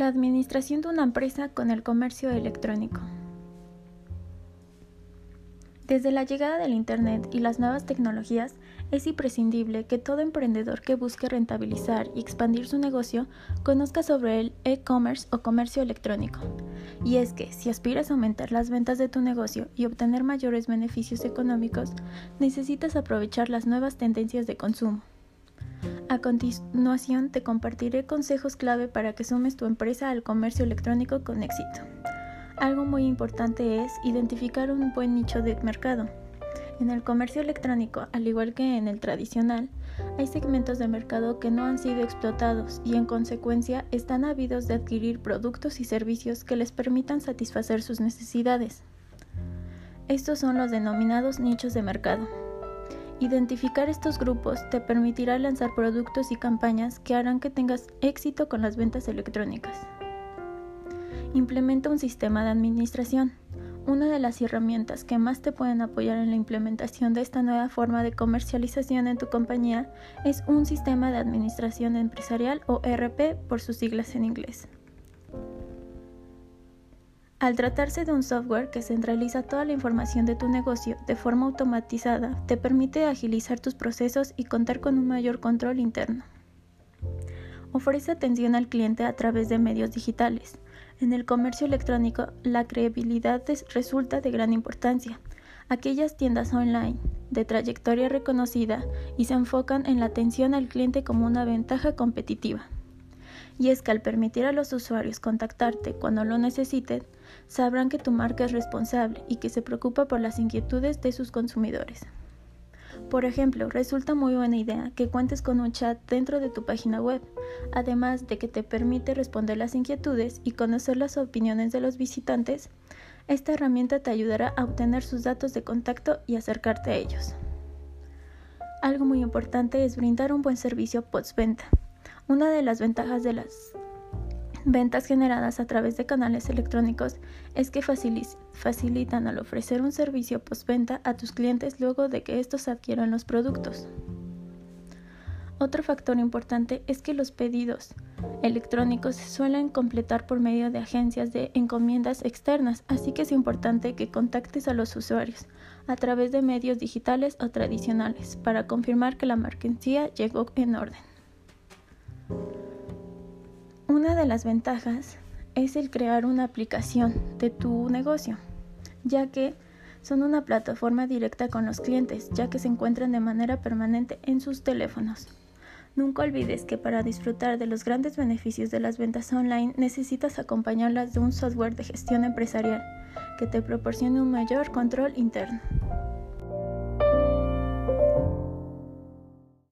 La administración de una empresa con el comercio electrónico. Desde la llegada del Internet y las nuevas tecnologías, es imprescindible que todo emprendedor que busque rentabilizar y expandir su negocio conozca sobre el e-commerce o comercio electrónico. Y es que si aspiras a aumentar las ventas de tu negocio y obtener mayores beneficios económicos, necesitas aprovechar las nuevas tendencias de consumo. A continuación te compartiré consejos clave para que sumes tu empresa al comercio electrónico con éxito. Algo muy importante es identificar un buen nicho de mercado. En el comercio electrónico, al igual que en el tradicional, hay segmentos de mercado que no han sido explotados y en consecuencia están ávidos de adquirir productos y servicios que les permitan satisfacer sus necesidades. Estos son los denominados nichos de mercado. Identificar estos grupos te permitirá lanzar productos y campañas que harán que tengas éxito con las ventas electrónicas. Implementa un sistema de administración. Una de las herramientas que más te pueden apoyar en la implementación de esta nueva forma de comercialización en tu compañía es un sistema de administración empresarial o ERP por sus siglas en inglés. Al tratarse de un software que centraliza toda la información de tu negocio de forma automatizada, te permite agilizar tus procesos y contar con un mayor control interno. Ofrece atención al cliente a través de medios digitales. En el comercio electrónico, la credibilidad resulta de gran importancia. Aquellas tiendas online de trayectoria reconocida y se enfocan en la atención al cliente como una ventaja competitiva y es que al permitir a los usuarios contactarte cuando lo necesiten, sabrán que tu marca es responsable y que se preocupa por las inquietudes de sus consumidores. Por ejemplo, resulta muy buena idea que cuentes con un chat dentro de tu página web, además de que te permite responder las inquietudes y conocer las opiniones de los visitantes. Esta herramienta te ayudará a obtener sus datos de contacto y acercarte a ellos. Algo muy importante es brindar un buen servicio postventa. Una de las ventajas de las ventas generadas a través de canales electrónicos es que facilitan al ofrecer un servicio postventa a tus clientes luego de que estos adquieran los productos. Otro factor importante es que los pedidos electrónicos se suelen completar por medio de agencias de encomiendas externas, así que es importante que contactes a los usuarios a través de medios digitales o tradicionales para confirmar que la mercancía llegó en orden. Una de las ventajas es el crear una aplicación de tu negocio, ya que son una plataforma directa con los clientes, ya que se encuentran de manera permanente en sus teléfonos. Nunca olvides que para disfrutar de los grandes beneficios de las ventas online necesitas acompañarlas de un software de gestión empresarial que te proporcione un mayor control interno.